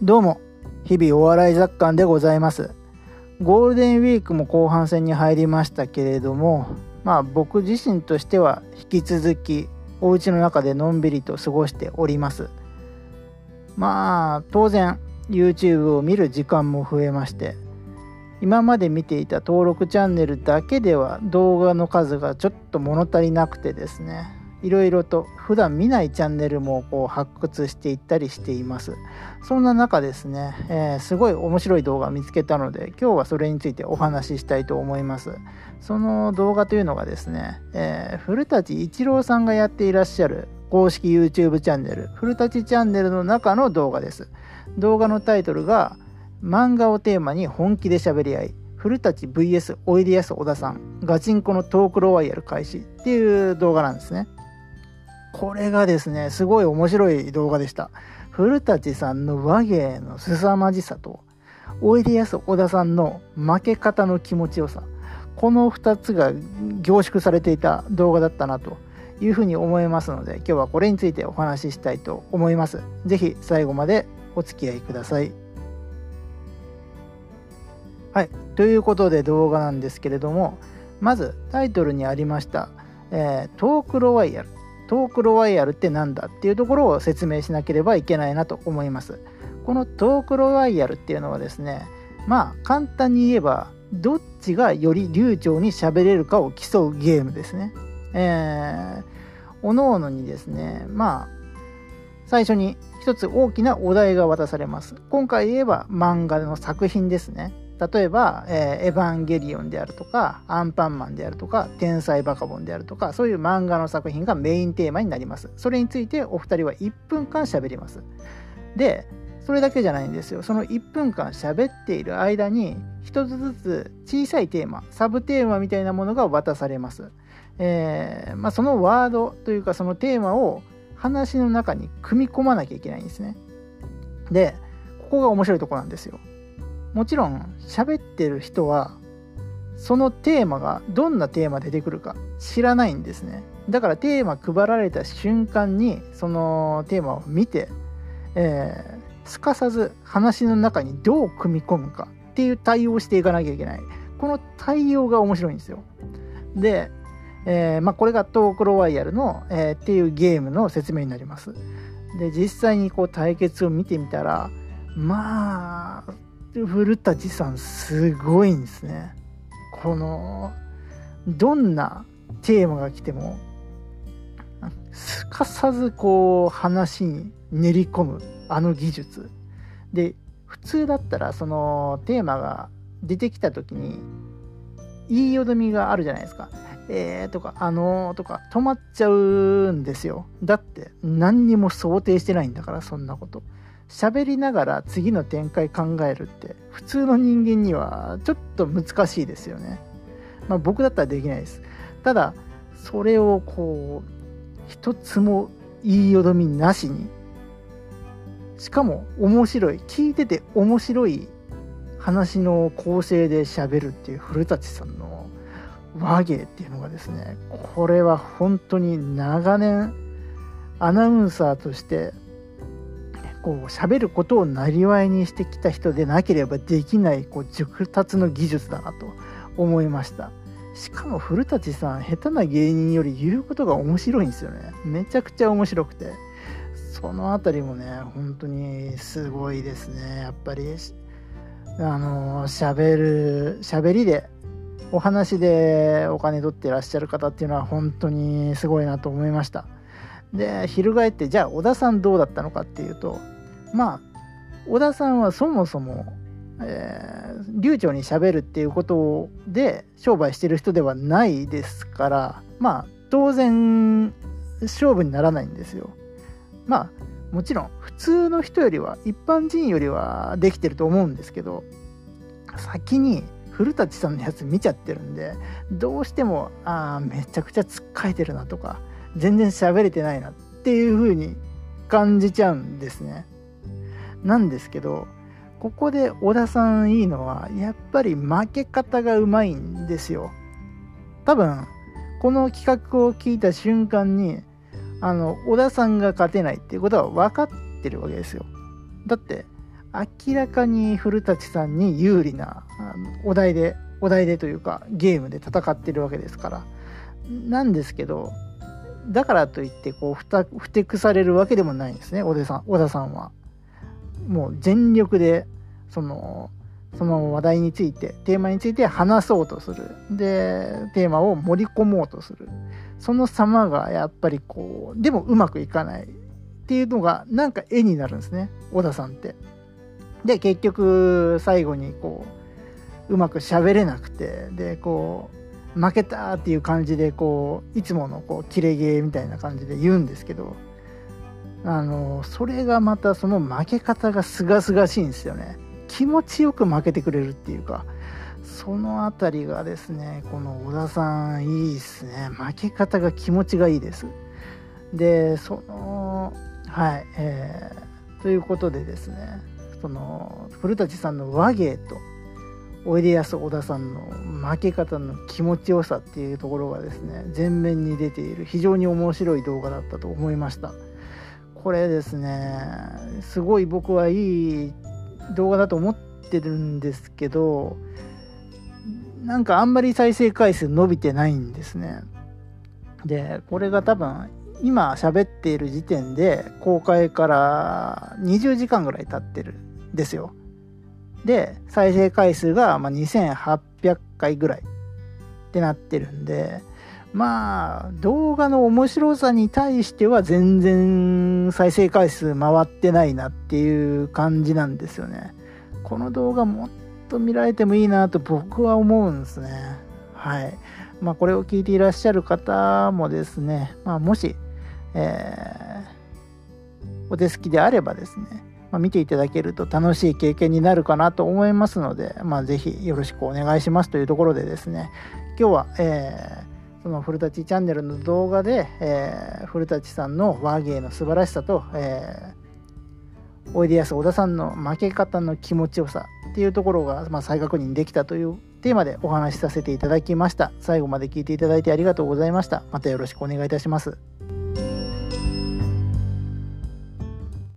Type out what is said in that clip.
どうも、日々お笑い雑感でございます。ゴールデンウィークも後半戦に入りましたけれども、まあ僕自身としては引き続きお家の中でのんびりと過ごしております。まあ当然 YouTube を見る時間も増えまして、今まで見ていた登録チャンネルだけでは動画の数がちょっと物足りなくてですね、いろいろと普段見ないチャンネルもこう発掘していったりしています。そんな中ですね、えー、すごい面白い動画見つけたので今日はそれについてお話ししたいと思います。その動画というのがですね、えー、古舘一郎さんがやっていらっしゃる公式 YouTube チャンネル古舘チャンネルの中の動画です。動画のタイトルが漫画をテーマに本気で喋り合い古舘 VS おいでやす小田さんガチンコのトークロワイヤル開始っていう動画なんですね。これがですね、すごい面白い動画でした。古舘さんの和芸の凄まじさと、おいでやす小田さんの負け方の気持ちよさ、この2つが凝縮されていた動画だったなというふうに思いますので、今日はこれについてお話ししたいと思います。是非最後までお付き合いください。はい、ということで動画なんですけれども、まずタイトルにありました、えー、トークロワイヤル。トークロワイヤルって何だっていうところを説明しなければいけないなと思います。このトークロワイヤルっていうのはですね、まあ簡単に言えば、どっちがより流暢に喋れるかを競うゲームですね。えー、おのおのにですね、まあ、最初に一つ大きなお題が渡されます。今回言えば漫画の作品ですね。例えば、えー、エヴァンゲリオンであるとか、アンパンマンであるとか、天才バカボンであるとか、そういう漫画の作品がメインテーマになります。それについてお二人は1分間喋ります。で、それだけじゃないんですよ。その1分間喋っている間に、一つずつ小さいテーマ、サブテーマみたいなものが渡されます。えー、まあ、そのワードというかそのテーマを話の中に組み込まなきゃいけないんですね。で、ここが面白いとこなんですよ。もちろん喋ってる人はそのテーマがどんなテーマ出てくるか知らないんですね。だからテーマ配られた瞬間にそのテーマを見て、えー、すかさず話の中にどう組み込むかっていう対応をしていかなきゃいけない。この対応が面白いんですよ。で、えー、まあ、これがトークロワイヤルの、えー、っていうゲームの説明になります。で実際にこう対決を見てみたらまあ古舘さんすごいんですねこのどんなテーマが来てもすかさずこう話に練り込むあの技術で普通だったらそのテーマが出てきた時に言いよどみがあるじゃないですか。えーとか、あのーとか止まっちゃうんですよ。だって何にも想定してないんだから、そんなこと。喋りながら次の展開考えるって普通の人間にはちょっと難しいですよね。まあ僕だったらできないです。ただそれをこう一つも言いよどみなしにしかも面白い聞いてて面白い話の構成で喋るっていう古舘さんの和芸っていうのがですねこれは本当に長年アナウンサーとしてこう喋ることをなりわいにしてきた人でなければできないこう熟達の技術だなと思いました。しかも古舘さん下手な芸人より言うことが面白いんですよね。めちゃくちゃ面白くて。その辺りもね本当にすごいですね。やっぱりあの喋る喋りでお話でお金取ってらっしゃる方っていうのは本当にすごいなと思いましたで翻ってじゃあ小田さんどうだったのかっていうとまあ小田さんはそもそも、えー、流暢にしゃべるっていうことで商売してる人ではないですからまあ当然勝負にならないんですよ。まあもちろん普通の人よりは一般人よりはできてると思うんですけど先に古舘さんのやつ見ちゃってるんでどうしてもああめちゃくちゃつっかえてるなとか全然喋れてないなっていう風に感じちゃうんですね。なんですけどここで小田さんいいのはやっぱり負け方がうまいんですよ。多分この企画を聞いた瞬間にあの小田さんが勝てないっていうことは分かってるわけですよ。だって明らかに古舘さんに有利なお題でお題でというかゲームで戦ってるわけですからなんですけどだからといってこうふたふてくされるわけでもないんですね小田さん小田さんは。もう全力でそのその話題についてテーマについて話そうとするでテーマを盛り込もうとするその様がやっぱりこうでもうまくいかないっていうのがなんか絵になるんですね小田さんって。で結局最後にこううまく喋れなくてでこう負けたっていう感じでこういつものこうキレゲーみたいな感じで言うんですけどあのそれがまたその負け方がすがすがしいんですよね。気持ちよく負けてくれるっていうかその辺りがですねこの小田さんいいですね負け方が気持ちがいいですでそのはいえー、ということでですねその古舘さんの和芸とおいでやす小田さんの負け方の気持ちよさっていうところがですね前面に出ている非常に面白い動画だったと思いました。これですねすごい僕はいい動画だと思ってるんですけどなんかあんまり再生回数伸びてないんですね。でこれが多分今喋っている時点で公開から20時間ぐらい経ってるですよ。で再生回数がま2800回ぐらいってなってるんでまあ動画の面白さに対しては全然再生回数回ってないなっていう感じなんですよね。この動画もっと見られてもいいなと僕は思うんですね。はい。まあこれを聞いていらっしゃる方もですね、まあ、もし、えー、お手すきであればですねま、見ていただけると楽しい経験になるかなと思いますので、まあ、ぜひよろしくお願いしますというところでですね。今日は、えーその古舘チャンネルの動画で、えー、古舘さんの和芸の素晴らしさと、えー、おいでやす小田さんの負け方の気持ちよさっていうところが、まあ、再確認できたというテーマでお話しさせていただきました。最後まで聞いていただいてありがとうございました。またよろしくお願いいたします。